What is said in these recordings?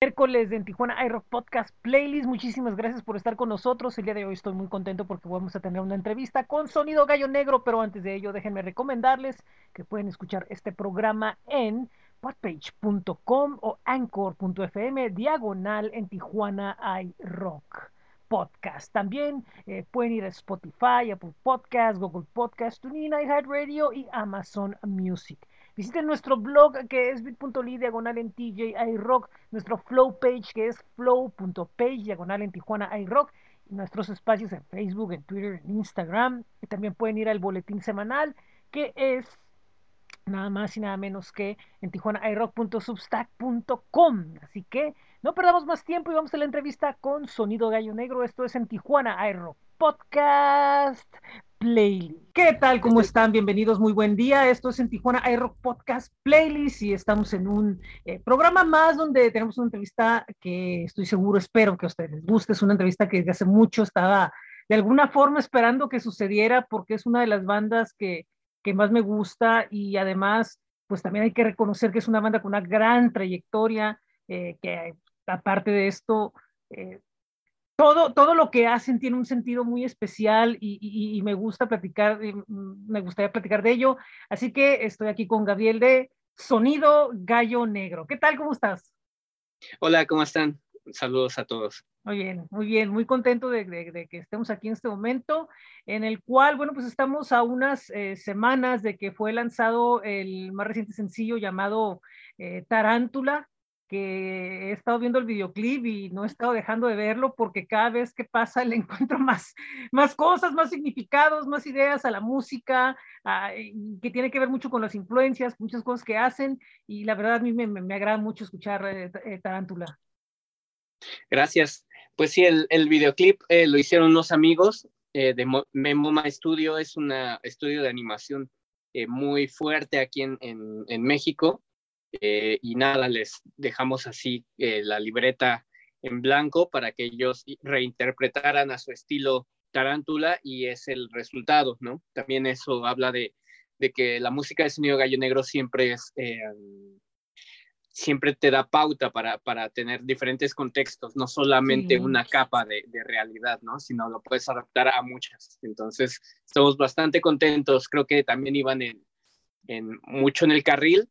miércoles de Tijuana iRock Podcast Playlist. Muchísimas gracias por estar con nosotros. El día de hoy estoy muy contento porque vamos a tener una entrevista con Sonido Gallo Negro, pero antes de ello déjenme recomendarles que pueden escuchar este programa en podpage.com o anchor.fm diagonal en Tijuana iRock Podcast. También eh, pueden ir a Spotify, Apple Podcast, Google Podcast, TuneIn, iHeartRadio y Amazon Music. Visiten nuestro blog que es bit.ly diagonal en TJ iRock, nuestro flow page que es flow.page diagonal en Tijuana iRock, y nuestros espacios en Facebook, en Twitter, en Instagram. Y también pueden ir al boletín semanal que es nada más y nada menos que en tijuanairock.substack.com. Así que no perdamos más tiempo y vamos a la entrevista con Sonido Gallo Negro. Esto es en Tijuana iRock Podcast Playlist. ¿Qué tal? ¿Cómo están? Bienvenidos, muy buen día. Esto es en Tijuana iRock Podcast Playlist y estamos en un eh, programa más donde tenemos una entrevista que estoy seguro, espero que a ustedes les guste. Es una entrevista que desde hace mucho estaba de alguna forma esperando que sucediera porque es una de las bandas que, que más me gusta y además, pues también hay que reconocer que es una banda con una gran trayectoria, eh, que aparte de esto, eh, todo, todo lo que hacen tiene un sentido muy especial y, me gusta platicar, me gustaría platicar de ello. Así que estoy aquí con Gabriel de Sonido Gallo Negro. ¿Qué tal? ¿Cómo estás? Hola, ¿cómo están? Saludos a todos. Muy bien, muy bien, muy contento de, que estemos aquí en este momento, en el cual, bueno, pues estamos a unas eh, semanas de que fue lanzado el más reciente sencillo llamado eh, Tarántula, que he estado viendo el videoclip y no he estado dejando de verlo porque cada vez que pasa le encuentro más, más cosas, más significados, más ideas a la música, que tiene que ver mucho con las influencias, muchas cosas que hacen y la verdad a mí me, me, agrada mucho escuchar eh, eh, Tarántula. Gracias. Pues sí, el, el videoclip eh, lo hicieron unos amigos de Memoma Studio, es un estudio de animación muy fuerte aquí en, en México eh, y nada, les dejamos así eh, la libreta en blanco para que ellos reinterpretaran a su estilo tarántula y es el resultado, ¿no? También eso habla de, de que la música de sonido gallo negro siempre es... Eh, siempre te da pauta para, para, tener diferentes contextos, no solamente una capa de, de, realidad, ¿no? Sino lo puedes adaptar a muchas. Entonces, estamos bastante contentos. Creo que también iban en, en mucho en el carril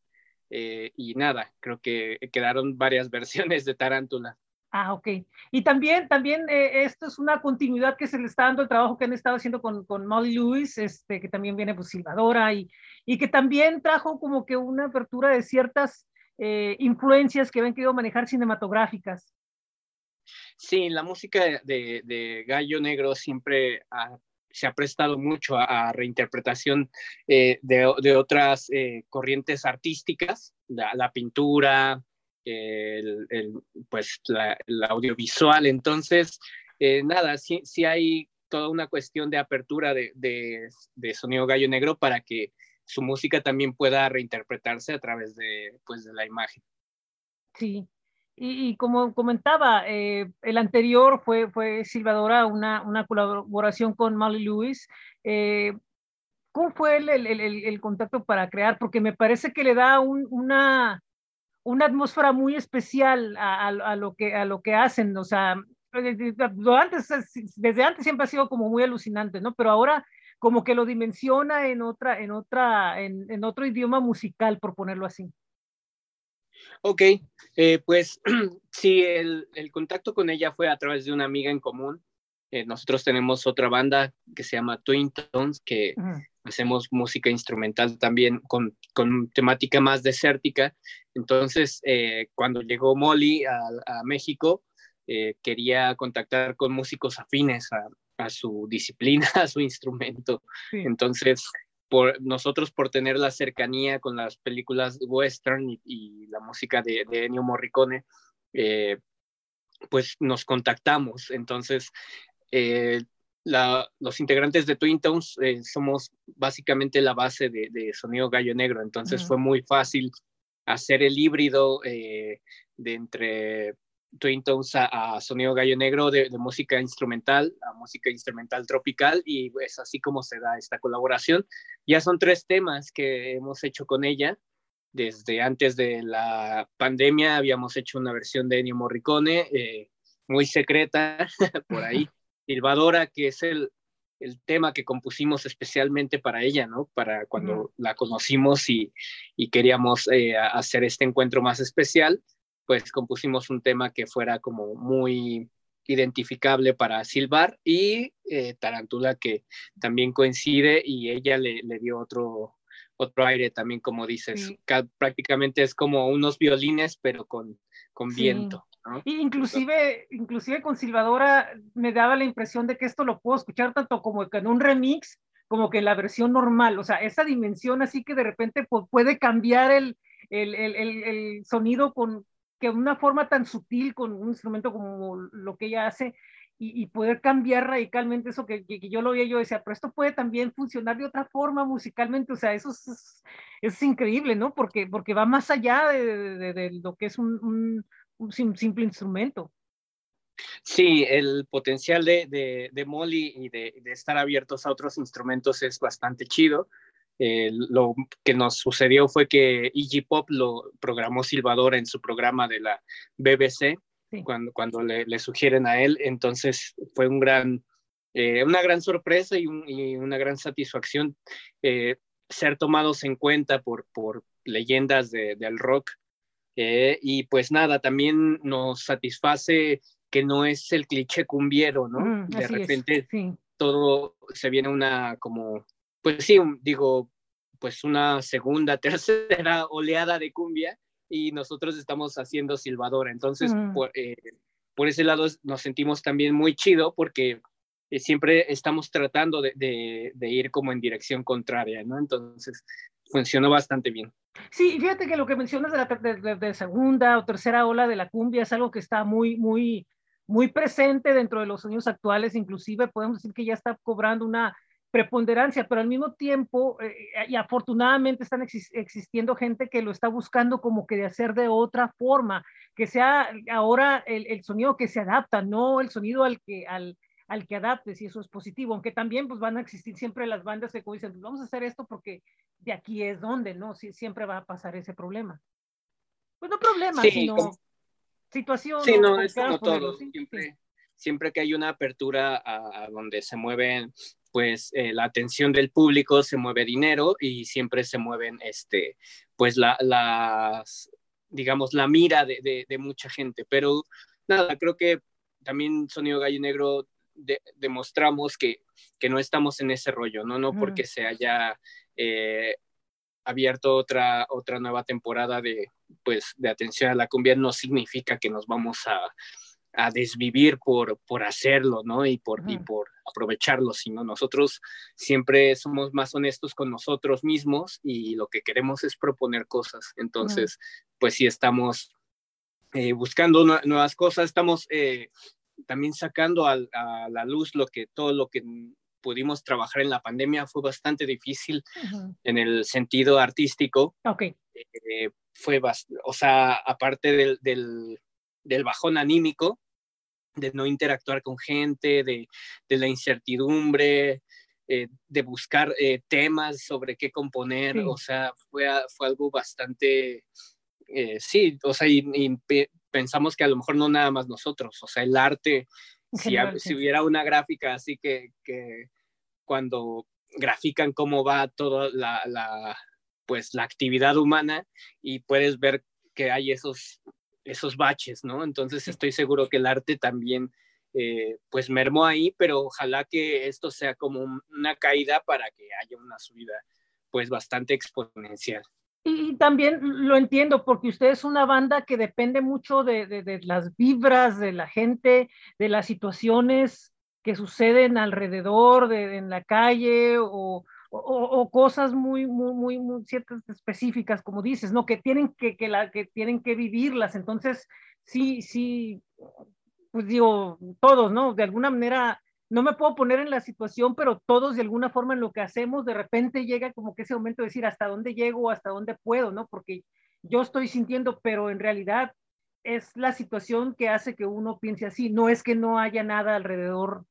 eh, y nada, creo que quedaron varias versiones de Tarántula. Ah, ok. Y también, también eh, esto es una continuidad que se le está dando el trabajo que han estado haciendo con, con Molly Lewis, este, que también viene pues silbadora y, y que también trajo como que una apertura de ciertas eh, influencias que habían querido manejar cinematográficas. Sí, la música de, de Gallo Negro siempre ha se ha prestado mucho a, reinterpretación eh, de, otras eh, corrientes artísticas, la, pintura, el, pues la, audiovisual. Entonces, eh, nada, sí, hay toda una cuestión de apertura de, de, Sonido Gallo Negro para que su música también pueda reinterpretarse a través de, pues, de la imagen. Sí, y, como comentaba, eh, el anterior fue, fue Silvadora, una, una colaboración con Molly Lewis. Eh, ¿Cómo fue el, el, el, contacto para crear? Porque me parece que le da un, una, una atmósfera muy especial a, a, lo que, a lo que hacen. O sea, antes, desde antes siempre ha sido como muy alucinante, ¿no? Pero ahora como que lo dimensiona en, otra, en, otra, en, en otro idioma musical, por ponerlo así. Ok, eh, pues sí, el, el, contacto con ella fue a través de una amiga en común. Eh, nosotros tenemos otra banda que se llama Twin Tones, que hacemos música instrumental también con, con temática más desértica. Entonces, eh, cuando llegó Molly a, a México, quería contactar con músicos afines a, a, su disciplina, a su instrumento. Entonces, por nosotros por tener la cercanía con las películas western y, la música de, Ennio Morricone, eh, pues nos contactamos. Entonces, eh, los integrantes de Twin Tones eh, somos básicamente la base de, Sonido Gallo Negro, entonces fue muy fácil hacer el híbrido de entre Twin Tones a, sonido gallo negro de, música instrumental a música instrumental tropical y es pues, así como se da esta colaboración. Ya son tres temas que hemos hecho con ella desde antes de la pandemia habíamos hecho una versión de Ennio Morricone eh, muy secreta por ahí, Silvadora, que es el, el, tema que compusimos especialmente para ella, ¿no? Para cuando la conocimos y, y queríamos eh, hacer este encuentro más especial, pues compusimos un tema que fuera como muy identificable para Silvar y eh, Tarantula que también coincide y ella le, le dio otro, otro aire también, como dices. Prácticamente es como unos violines, pero con, con viento. ¿no? inclusive, inclusive con Silvadora me daba la impresión de que esto lo puedo escuchar tanto como en un remix como que en la versión normal, o sea, esa dimensión así que de repente puede cambiar el, el, el, el sonido con, que una forma tan sutil con un instrumento como lo que ella hace y, poder cambiar radicalmente eso que, yo lo veía, yo decía, pero esto puede también funcionar de otra forma musicalmente, o sea, eso es, increíble, ¿no? Porque, porque va más allá de, lo que es un, un, simple instrumento. Sí, el potencial de Molly y de, estar abiertos a otros instrumentos es bastante chido. Eh, lo que nos sucedió fue que Iggy Pop lo programó Silvadora en su programa de la BBC cuando, cuando le, le, sugieren a él. Entonces fue un gran, eh, una gran sorpresa y, una gran satisfacción eh, ser tomados en cuenta por, por leyendas de, del rock. y pues nada, también nos satisface que no es el cliché cumbiero, ¿no? Mm, de repente todo se viene una como pues sí, digo, pues una segunda, tercera oleada de cumbia y nosotros estamos haciendo silbadora. Entonces, eh, por, ese lado nos sentimos también muy chido porque eh, siempre estamos tratando de, ir como en dirección contraria, ¿no? Entonces, funcionó bastante bien. Sí, fíjate que lo que mencionas de la de, segunda o tercera ola de la cumbia es algo que está muy, muy, muy presente dentro de los sonidos actuales, inclusive podemos decir que ya está cobrando una preponderancia, pero al mismo tiempo, eh, y afortunadamente están existiendo gente que lo está buscando como que de hacer de otra forma, que sea ahora el, sonido que se adapta, no el sonido al que, al, al que adaptes, y eso es positivo, aunque también pues van a existir siempre las bandas que dicen, pues, vamos a hacer esto porque de aquí es donde, ¿no? Si, siempre va a pasar ese problema. Pues no problema, sino situación. Sí, no, es como todo, siempre, siempre que hay una apertura a, a donde se mueven pues eh, la atención del público se mueve dinero y siempre se mueven, este, pues la, las, digamos, la mira de, de, mucha gente. Pero nada, creo que también Sonido Gallo Negro demostramos que, que, no estamos en ese rollo, ¿no? No porque se haya eh, abierto otra, otra nueva temporada de, pues, de atención a la cumbia, no significa que nos vamos a a desvivir por, por hacerlo, ¿no? Y por, y por aprovecharlo, sino nosotros siempre somos más honestos con nosotros mismos y lo que queremos es proponer cosas. Entonces, pues sí estamos eh, buscando nuevas cosas, estamos eh, también sacando a, la luz lo que, todo lo que pudimos trabajar en la pandemia fue bastante difícil en el sentido artístico. Ok. Eh, fue, o sea, aparte del, del, del bajón anímico, de no interactuar con gente, de, la incertidumbre, eh, de buscar eh, temas sobre qué componer, o sea, fue, fue algo bastante, eh, sí, o sea, y, pensamos que a lo mejor no nada más nosotros, o sea, el arte, si, si, hubiera una gráfica así que, que cuando grafican cómo va toda la, la, pues, la actividad humana y puedes ver que hay esos esos baches, ¿no? Entonces estoy seguro que el arte también, eh, pues mermó ahí, pero ojalá que esto sea como una caída para que haya una subida, pues bastante exponencial. Y también lo entiendo, porque usted es una banda que depende mucho de, las vibras de la gente, de las situaciones que suceden alrededor, de, en la calle o, o, cosas muy, muy, muy, ciertas específicas, como dices, ¿no? Que tienen que, que, la, que tienen que vivirlas. Entonces, sí, sí, pues digo, todos, ¿no? De alguna manera, no me puedo poner en la situación, pero todos de alguna forma en lo que hacemos, de repente llega como que ese momento de decir hasta dónde llego, hasta dónde puedo, ¿no? Porque yo estoy sintiendo, pero en realidad es la situación que hace que uno piense así, no es que no haya nada alrededor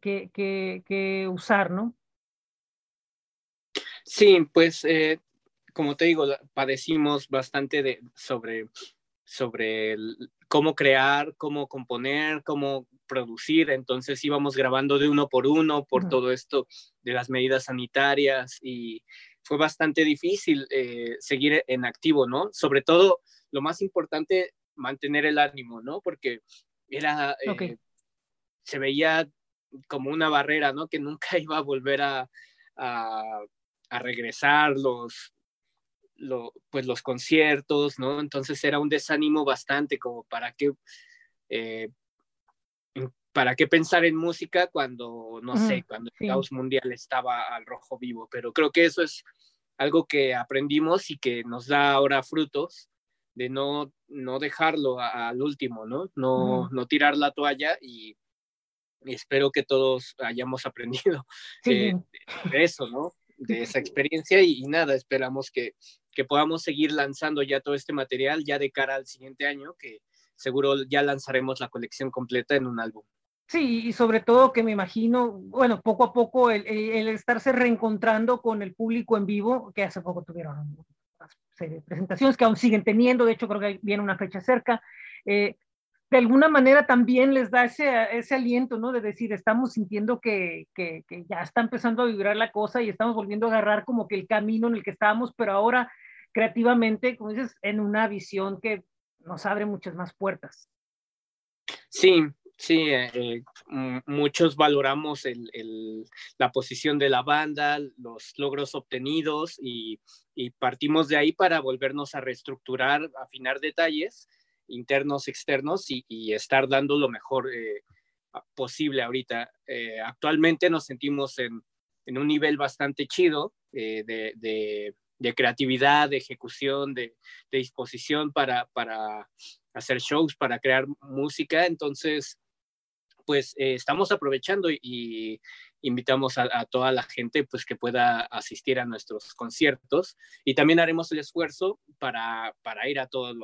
que, que usar, ¿no? Sí, pues eh, como te digo, padecimos bastante de, sobre, sobre cómo crear, cómo componer, cómo producir. Entonces íbamos grabando de uno por uno por todo esto de las medidas sanitarias y fue bastante difícil eh, seguir en activo, ¿no? Sobre todo, lo más importante, mantener el ánimo, ¿no? Porque era, eh, se veía como una barrera, ¿no? Que nunca iba a volver a, a, regresar los, pues los conciertos, ¿no? Entonces era un desánimo bastante como para qué, eh, para qué pensar en música cuando, no sé, cuando el caos mundial estaba al rojo vivo, pero creo que eso es algo que aprendimos y que nos da ahora frutos de no, no dejarlo al último, ¿no? No, no tirar la toalla y, espero que todos hayamos aprendido de, eso, ¿no? De esa experiencia y, nada, esperamos que, que podamos seguir lanzando ya todo este material ya de cara al siguiente año, que seguro ya lanzaremos la colección completa en un álbum. Sí, y sobre todo que me imagino, bueno, poco a poco el, el, estarse reencontrando con el público en vivo, que hace poco tuvieron presentaciones que aún siguen teniendo, de hecho creo que viene una fecha cerca, eh, de alguna manera también les da ese, ese aliento, ¿no? De decir, estamos sintiendo que, que, ya está empezando a vibrar la cosa y estamos volviendo a agarrar como que el camino en el que estábamos, pero ahora creativamente, como dices, en una visión que nos abre muchas más puertas. Sí, Sí, eh, eh, muchos valoramos la posición de la banda, los logros obtenidos y, partimos de ahí para volvernos a reestructurar, afinar detalles internos, externos y, estar dando lo mejor eh, posible ahorita. actualmente nos sentimos en, un nivel bastante chido de, creatividad, de ejecución, de, disposición para, para hacer shows, para crear música. Entonces, pues eh, estamos aprovechando y, invitamos a, toda la gente pues que pueda asistir a nuestros conciertos y también haremos el esfuerzo para, para ir a todas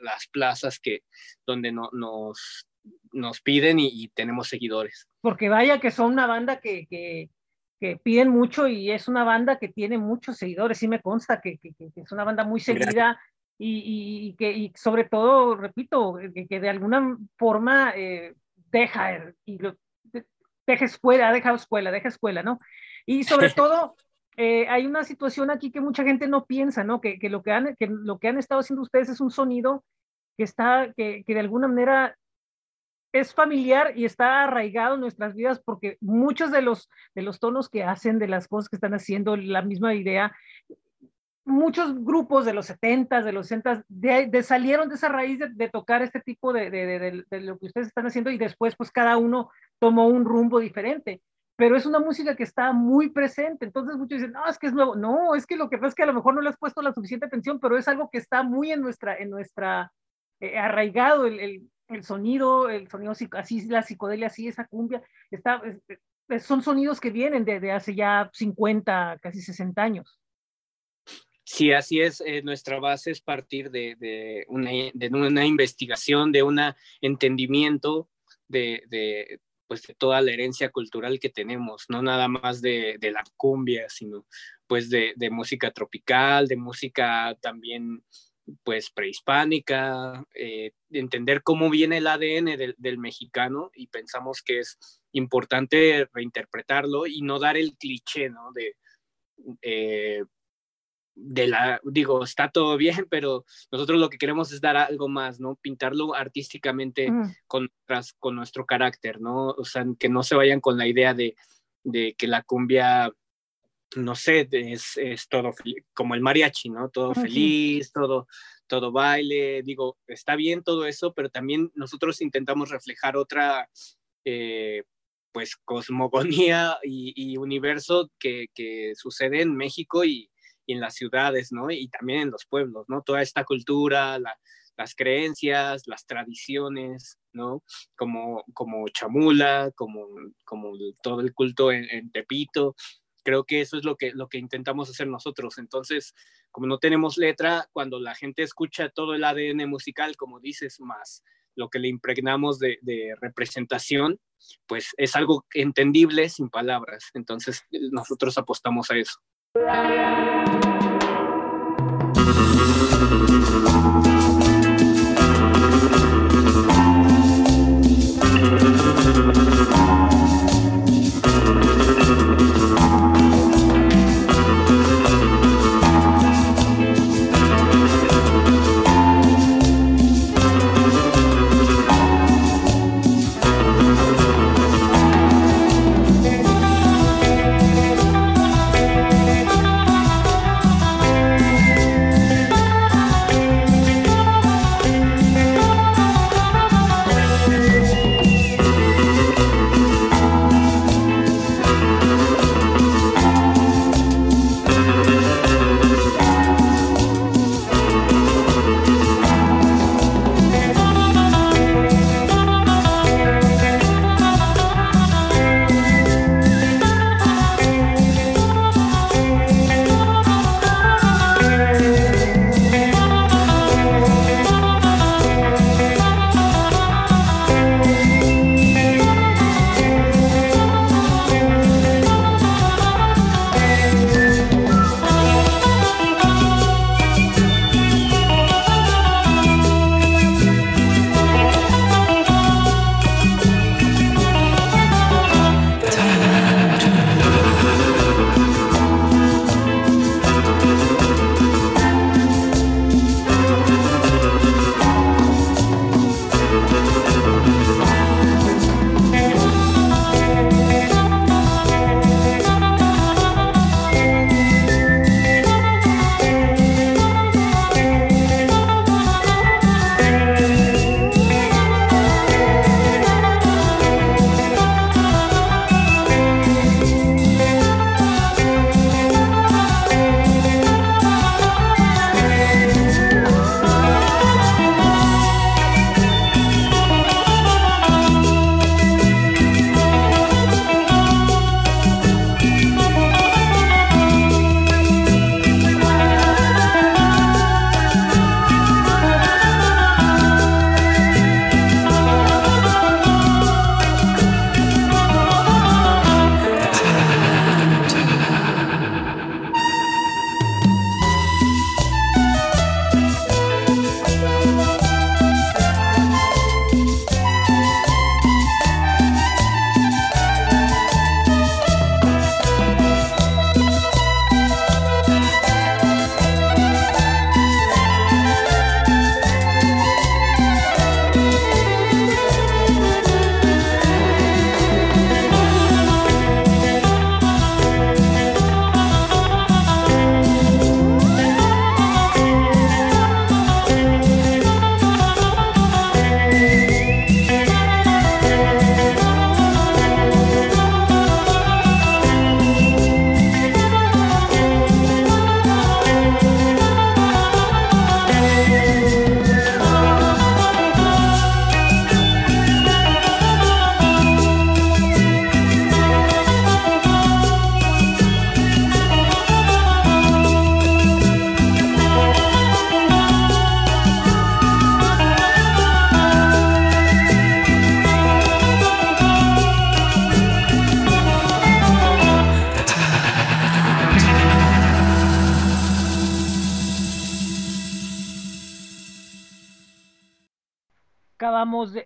las plazas que donde no, nos, nos piden y, tenemos seguidores. Porque vaya que son una banda que, que, que, piden mucho y es una banda que tiene muchos seguidores, sí me consta que, es una banda muy seguida. Y, y, que y sobre todo, repito, que, de alguna forma eh, deja, y deja escuela, deja escuela, deja escuela, ¿no? Y sobre todo, eh, hay una situación aquí que mucha gente no piensa, ¿no? Que, que, lo que, han, que lo que han estado haciendo ustedes es un sonido que está, que, que de alguna manera es familiar y está arraigado en nuestras vidas porque muchos de los, de los tonos que hacen, de las cosas que están haciendo, la misma idea, muchos grupos de los 70, de los 60, de, salieron de esa raíz de, tocar este tipo de, de, lo que ustedes están haciendo y después pues cada uno tomó un rumbo diferente. Pero es una música que está muy presente. Entonces muchos dicen, no, es que es nuevo. No, es que lo que pasa es que a lo mejor no le has puesto la suficiente atención, pero es algo que está muy en nuestra, en nuestra, eh, arraigado el, el, el, sonido, el sonido así, la psicodelia, así, esa cumbia, está, son sonidos que vienen de, hace ya 50, casi 60 años. Sí, así es. Eh, nuestra base es partir de, una, de, una, investigación, de un entendimiento de, pues, de toda la herencia cultural que tenemos, no nada más de, la cumbia, sino pues de, música tropical, de música también pues prehispánica, eh, entender cómo viene el ADN del, mexicano y pensamos que es importante reinterpretarlo y no dar el cliché, ¿no? De, eh, de la, digo, está todo bien, pero nosotros lo que queremos es dar algo más, ¿no? Pintarlo artísticamente con, con nuestro carácter, ¿no? O sea, que no se vayan con la idea de, de que la cumbia, no sé, es, es todo como el mariachi, ¿no? Todo feliz, todo, todo baile, digo, está bien todo eso, pero también nosotros intentamos reflejar otra, eh, pues, cosmogonía y, y universo que, que sucede en México y, y en las ciudades, ¿no? Y también en los pueblos, ¿no? Toda esta cultura, las creencias, las tradiciones, ¿no? Como, como Chamula, como, como todo el culto en, Tepito. Creo que eso es lo que, lo que intentamos hacer nosotros. Entonces, como no tenemos letra, cuando la gente escucha todo el ADN musical, como dices, más lo que le impregnamos de, de representación, pues es algo entendible sin palabras. Entonces, nosotros apostamos a eso. Thank you.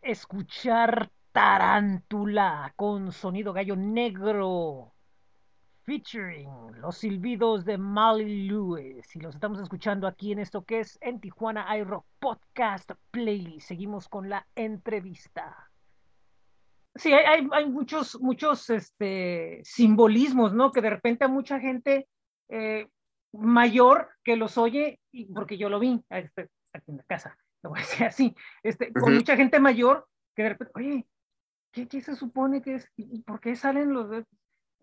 Escuchar Tarántula con sonido gallo negro, featuring los silbidos de Molly Lewis. Y los estamos escuchando aquí en esto que es en Tijuana iRock Podcast Playlist. Seguimos con la entrevista. Sí, hay, hay, muchos, muchos este, simbolismos, ¿no? Que de repente a mucha gente eh, mayor que los oye, porque yo lo vi este, aquí en la casa, lo voy a decir así, este, con mucha gente mayor que de repente, oye, ¿qué, qué se supone que es? ¿Y por qué salen los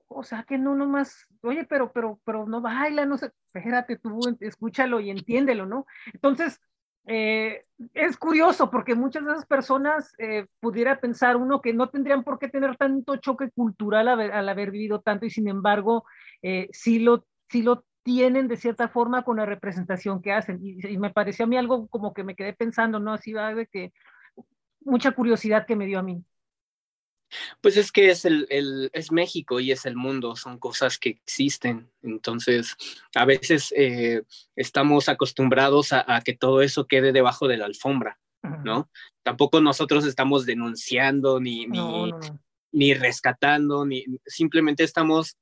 O sea, que no nomás, oye, pero, pero, pero no baila, no sé, espérate tú, escúchalo y entiéndelo, ¿no? Entonces, eh, es curioso porque muchas de esas personas eh, pudiera pensar uno que no tendrían por qué tener tanto choque cultural al haber, vivido tanto y sin embargo eh, sí, lo, sí lo tienen de cierta forma con la representación que hacen. Y, y, me pareció a mí algo como que me quedé pensando, ¿no? Así va de que mucha curiosidad que me dio a mí. Pues es que es, el, es México y es el mundo, son cosas que existen. Entonces, a veces eh, estamos acostumbrados a, que todo eso quede debajo de la alfombra, ¿no? Tampoco nosotros estamos denunciando ni, ni, rescatando, ni simplemente estamos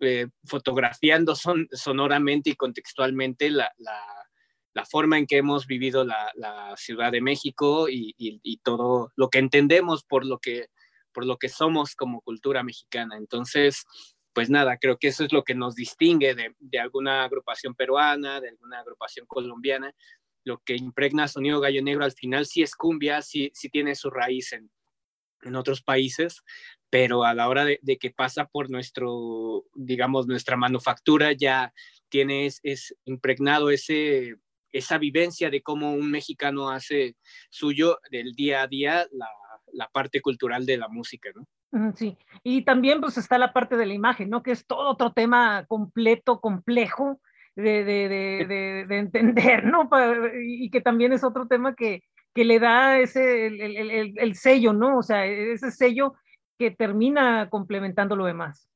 eh, fotografiando son, sonoramente y contextualmente la, forma en que hemos vivido la, Ciudad de México y, y, todo lo que entendemos por lo que por lo que somos como cultura mexicana. Entonces, pues nada, creo que eso es lo que nos distingue de, alguna agrupación peruana, de alguna agrupación colombiana. Lo que impregna Sonido Gallo Negro al final sí es cumbia, sí, sí tiene su raíz en, en otros países, pero a la hora de, que pasa por nuestro, digamos, nuestra manufactura, ya tiene es, impregnado ese, esa vivencia de cómo un mexicano hace suyo del día a día la, la parte cultural de la música, ¿no? Sí, y también pues está la parte de la imagen, ¿no? Que es todo otro tema completo, complejo de, de, de, de entender, ¿no? y que también es otro tema que, que le da ese, el, el, el, sello, ¿no? O sea, ese sello que termina complementando lo demás.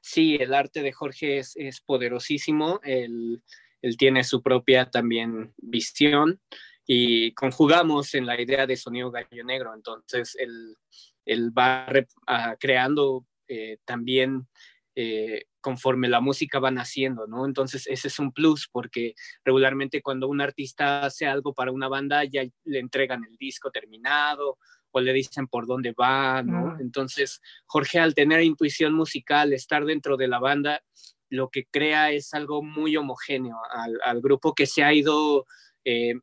Sí, el arte de Jorge es, poderosísimo, él, él, tiene su propia también visión y conjugamos en la idea de sonido gallo negro. Entonces, él, va ah, creando eh, también eh, conforme la música va naciendo, ¿no? Entonces, ese es un plus porque regularmente cuando un artista hace algo para una banda, ya le entregan el disco terminado o le dicen por dónde va, ¿no? Entonces, Jorge, al tener intuición musical, estar dentro de la banda, lo que crea es algo muy homogéneo al, grupo que se ha ido eh,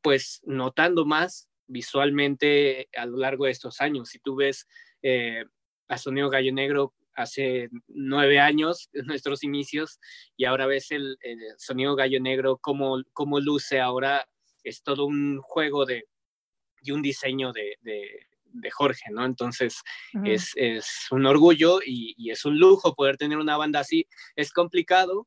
pues notando más visualmente a lo largo de estos años. Si tú ves eh, a Sonido Gallo Negro hace nueve años, nuestros inicios, y ahora ves el, Sonido Gallo Negro, cómo, cómo, luce ahora, es todo un juego de, y un diseño de, de, Jorge, ¿no? Entonces es, es, un orgullo y, y, es un lujo poder tener una banda así. Es complicado,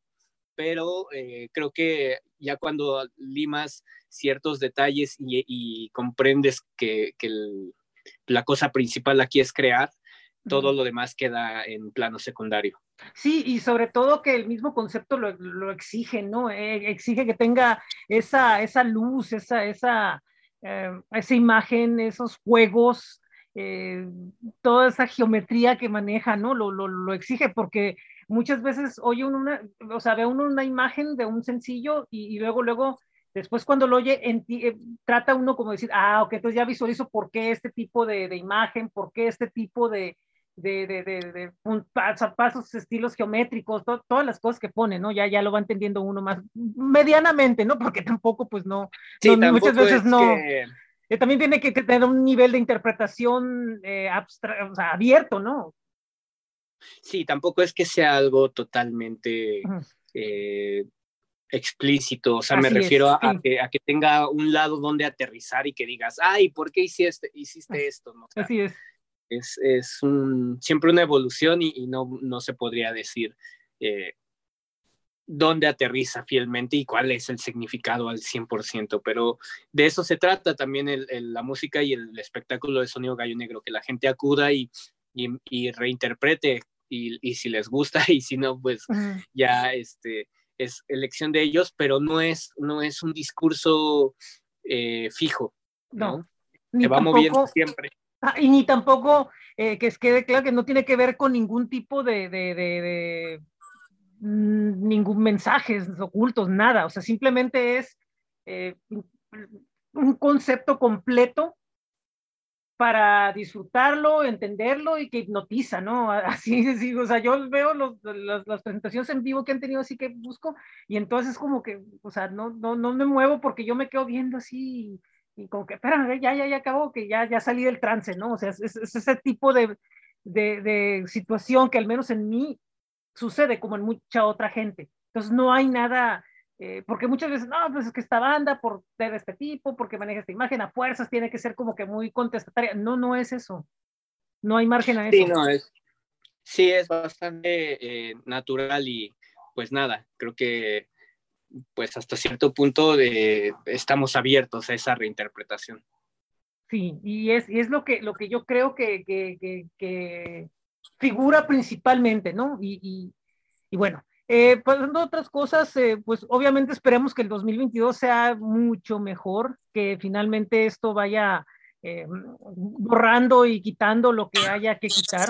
pero eh, creo que ya cuando limas ciertos detalles y, comprendes que, la cosa principal aquí es crear, todo lo demás queda en plano secundario. Sí, y sobre todo que el mismo concepto lo, exige, ¿no? Eh, exige que tenga esa, esa luz, esa, esa, eh, esa imagen, esos juegos, eh, toda esa geometría que maneja, ¿no? Lo, lo, lo exige porque muchas veces oye una, o sea, ve uno una imagen de un sencillo y, y luego, luego Después cuando lo oye, eh, trata uno como decir, ah, ok, entonces ya visualizo por qué este tipo de, de imagen, por qué este tipo de, de, de, de, pasos, estilos geométricos, todas las cosas que pone, ¿no? Ya, ya lo va entendiendo uno más medianamente, ¿no? Porque tampoco, pues no, muchas veces no. Eh, también tiene que tener un nivel de interpretación eh, sea, abierto, ¿no? Sí, tampoco es que sea algo totalmente explícito, o sea, me refiero a, que, a, que, tenga un lado donde aterrizar y que digas, ay, ¿por qué hiciste, hiciste esto? ¿no? Así es. Es, es un, siempre una evolución y, y no, no, se podría decir eh, dónde aterriza fielmente y cuál es el significado al 100%, pero de eso se trata también el, la música y el espectáculo de sonido gallo negro, que la gente acuda y, y, reinterprete y, y, si les gusta y si no, pues ya este es elección de ellos, pero no es, no es un discurso eh, fijo. No. Se va moviendo siempre. Ah, y ni tampoco eh, que quede claro que no tiene que ver con ningún tipo de, de, de, mm, ningún mensajes ocultos, nada. O sea, simplemente es eh, un concepto completo para disfrutarlo, entenderlo y que hipnotiza, ¿no? Así, sí, o sea, yo veo los, las presentaciones en vivo que han tenido, así que busco, y entonces es como que, o sea, no, no, no me muevo porque yo me quedo viendo así, y, como que, espérame, ya, ya, ya acabó, que ya, ya salí del trance, ¿no? O sea, es, es ese tipo de, de, de situación que al menos en mí sucede como en mucha otra gente. Entonces no hay nada, eh, porque muchas veces, no, pues es que esta banda por ser este tipo, porque maneja esta imagen, a fuerzas tiene que ser como que muy contestataria. No, no es eso. No hay margen a eso. Sí, no, es, sí, es bastante eh, natural y pues nada, creo que pues hasta cierto punto de, estamos abiertos a esa reinterpretación. Sí, y es, y es lo, que, lo que yo creo que, que, que, figura principalmente, ¿no? Y, y, y bueno, eh, pasando a otras cosas, eh, pues obviamente esperemos que el 2022 sea mucho mejor, que finalmente esto vaya eh, borrando y quitando lo que haya que quitar.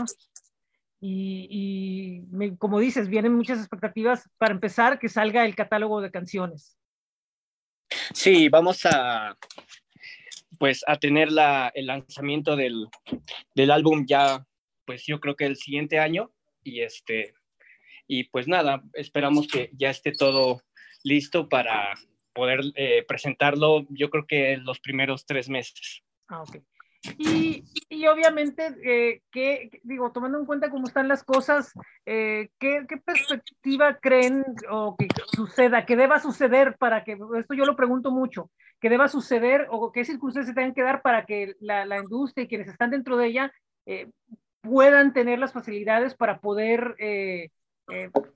Y, y como dices, vienen muchas expectativas para empezar, que salga el catálogo de canciones. Sí, vamos a, pues a tener la, el lanzamiento del, del, álbum ya, pues yo creo que el siguiente año y este, y pues nada, esperamos que ya esté todo listo para poder eh, presentarlo, yo creo que en los primeros tres meses. Ah, ok. Y, y obviamente, eh, que, digo, tomando en cuenta cómo están las cosas, eh, ¿qué, ¿qué, perspectiva creen o que suceda, que deba suceder para que, esto yo lo pregunto mucho, que deba suceder o qué circunstancias se tengan que dar para que la, la industria y quienes están dentro de ella eh, puedan tener las facilidades para poder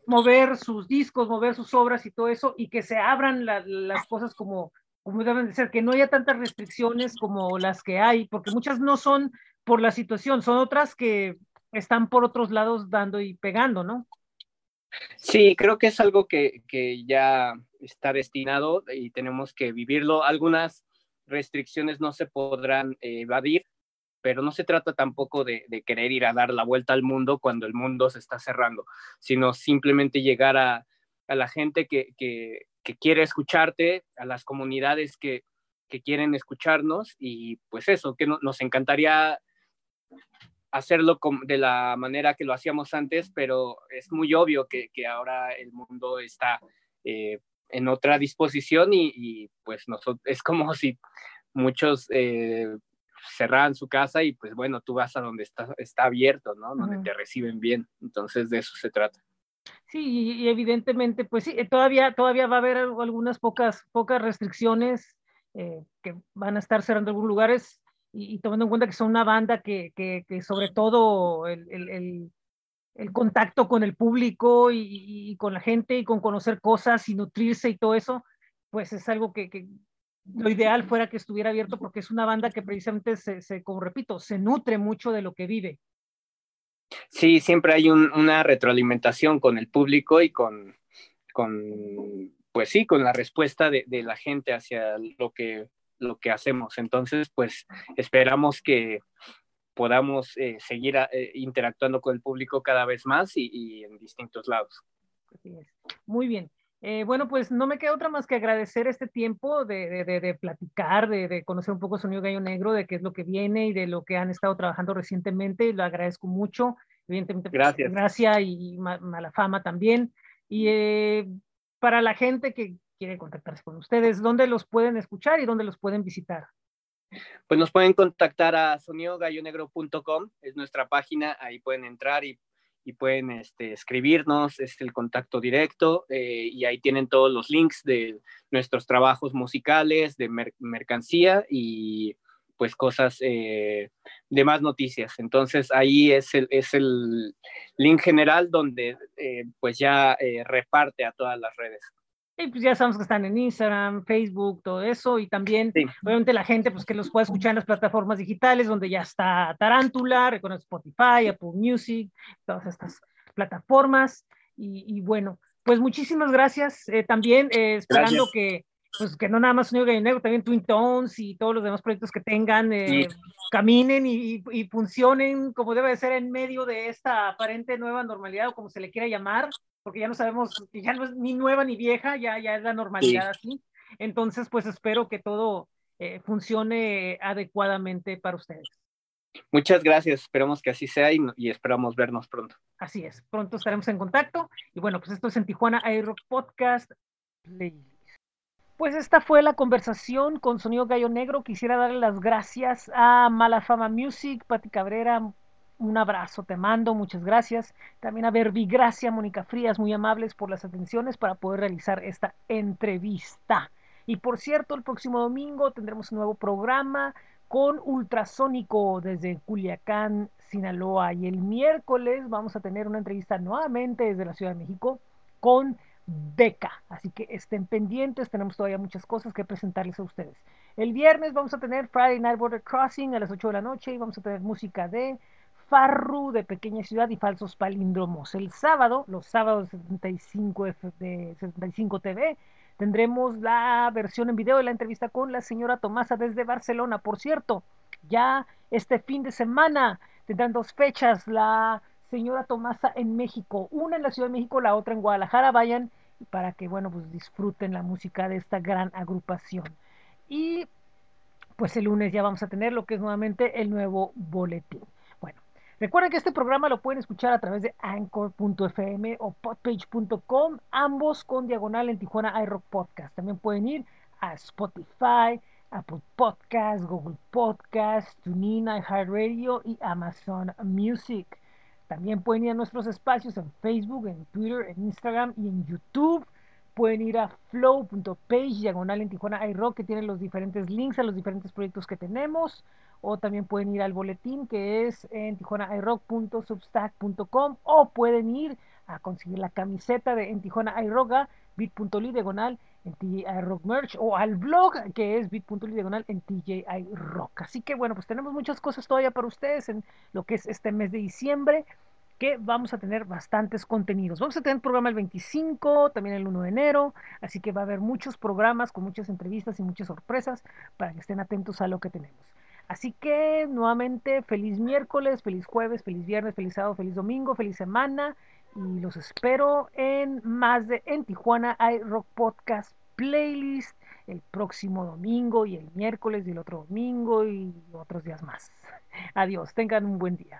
mover sus discos, mover sus obras y todo eso, y que se abran la, las cosas como, como deben de ser, que no haya tantas restricciones como las que hay, porque muchas no son por la situación, son otras que están por otros lados dando y pegando, ¿no? Sí, creo que es algo que, que ya está destinado y tenemos que vivirlo. Algunas restricciones no se podrán eh, evadir, pero no se trata tampoco de, de, querer ir a dar la vuelta al mundo cuando el mundo se está cerrando, sino simplemente llegar a, a la gente que, que, que, quiere escucharte, a las comunidades que, que quieren escucharnos y pues eso, que no, nos encantaría hacerlo de la manera que lo hacíamos antes, pero es muy obvio que, que ahora el mundo está eh, en otra disposición y, y, pues nosotros, es como si muchos eh, cerraran su casa y pues bueno, tú vas a donde está, está abierto, ¿no? Donde uh -huh. te reciben bien. Entonces de eso se trata. Sí, y evidentemente, pues sí, todavía, todavía va a haber algunas pocas, pocas restricciones eh, que van a estar cerrando algunos lugares y, tomando en cuenta que son una banda que, que, que sobre todo el, el, el, el, contacto con el público y, y, con la gente y con conocer cosas y nutrirse y todo eso, pues es algo que, que lo ideal fuera que estuviera abierto porque es una banda que precisamente se, se como repito, se nutre mucho de lo que vive. Sí, siempre hay un, una retroalimentación con el público y con, con, pues sí, con la respuesta de, la gente hacia lo que, lo que hacemos. Entonces, pues esperamos que podamos eh, seguir eh, interactuando con el público cada vez más y en distintos lados. Muy bien. Eh, bueno, pues no me queda otra más que agradecer este tiempo de, de, de platicar, de, conocer un poco Sonido Gallo Negro, de qué es lo que viene y de lo que han estado trabajando recientemente. Lo agradezco mucho. Evidentemente, gracias. Gracias y mala fama también. Y eh, para la gente que quiere contactarse con ustedes, ¿dónde los pueden escuchar y dónde los pueden visitar? Pues nos pueden contactar a sonidogallonegro.com, es nuestra página, ahí pueden entrar y y pueden este, escribirnos, es el contacto directo eh, y ahí tienen todos los links de nuestros trabajos musicales, de mer mercancía y pues cosas eh, de más noticias. Entonces ahí es el, es el link general donde eh, pues ya reparte a todas las redes. Y pues ya sabemos que están en Instagram, Facebook, todo eso, y también, sí. obviamente, la gente pues que los puede escuchar en las plataformas digitales, donde ya está Tarántula, reconoce Spotify, Apple Music, todas estas plataformas, y, y bueno, pues muchísimas gracias eh, también, eh, esperando gracias. que pues que no nada más Sonido Gallinero, también Twin Tones y todos los demás proyectos que tengan, eh, sí. caminen y, y, funcionen como debe de ser en medio de esta aparente nueva normalidad o como se le quiera llamar, porque ya no sabemos, ya no es ni nueva ni vieja, ya, ya es la normalidad sí. así. Entonces, pues espero que todo eh, funcione adecuadamente para ustedes. Muchas gracias, esperamos que así sea y, y, esperamos vernos pronto. Así es, pronto estaremos en contacto. Y bueno, pues esto es en Tijuana iRock Podcast. Play. Pues esta fue la conversación con Sonido Gallo Negro. Quisiera darle las gracias a Malafama Music, Pati Cabrera. Un abrazo, te mando, muchas gracias. También a Verbigracia, Mónica Frías, muy amables por las atenciones para poder realizar esta entrevista. Y por cierto, el próximo domingo tendremos un nuevo programa con Ultrasónico desde Culiacán, Sinaloa. Y el miércoles vamos a tener una entrevista nuevamente desde la Ciudad de México con beca. Así que estén pendientes, tenemos todavía muchas cosas que presentarles a ustedes. El viernes vamos a tener Friday Night Border Crossing a las 8 de la noche y vamos a tener música de Farru de Pequeña Ciudad y Falsos Palíndromos. El sábado, los sábados 75 de 75 TV, tendremos la versión en video de la entrevista con la señora Tomasa desde Barcelona. Por cierto, ya este fin de semana tendrán dos fechas. La señora Tomasa en México, una en la Ciudad de México, la otra en Guadalajara. Vayan para que, bueno, pues disfruten la música de esta gran agrupación. Y pues el lunes ya vamos a tener lo que es nuevamente el nuevo boletín. Bueno, recuerden que este programa lo pueden escuchar a través de anchor.fm o podpage.com, ambos con diagonal en Tijuana iRock Podcast. También pueden ir a Spotify, Apple Podcast, Google Podcast, TuneIn, iHeartRadio y Amazon Music. También pueden ir a nuestros espacios en Facebook, en Twitter, en Instagram y en YouTube pueden ir a flow.page, diagonal en Tijuana iRock, que tiene los diferentes links a los diferentes proyectos que tenemos. O también pueden ir al boletín que es en tijuanairock.substack.com o pueden ir a conseguir la camiseta de en Tijuana iRock bit.ly diagonal en TJ Rock Merch o al blog que es bit.ly diagonal en TJ Rock. Así que bueno, pues tenemos muchas cosas todavía para ustedes en lo que es este mes de diciembre que vamos a tener bastantes contenidos. Vamos a tener programa el 25, también el 1 de enero, así que va a haber muchos programas con muchas entrevistas y muchas sorpresas para que estén atentos a lo que tenemos. Así que nuevamente feliz miércoles, feliz jueves, feliz viernes, feliz sábado, feliz domingo, feliz semana y los espero en más de en Tijuana hay Rock Podcast Playlist el próximo domingo y el miércoles y el otro domingo y otros días más. Adiós, tengan un buen día.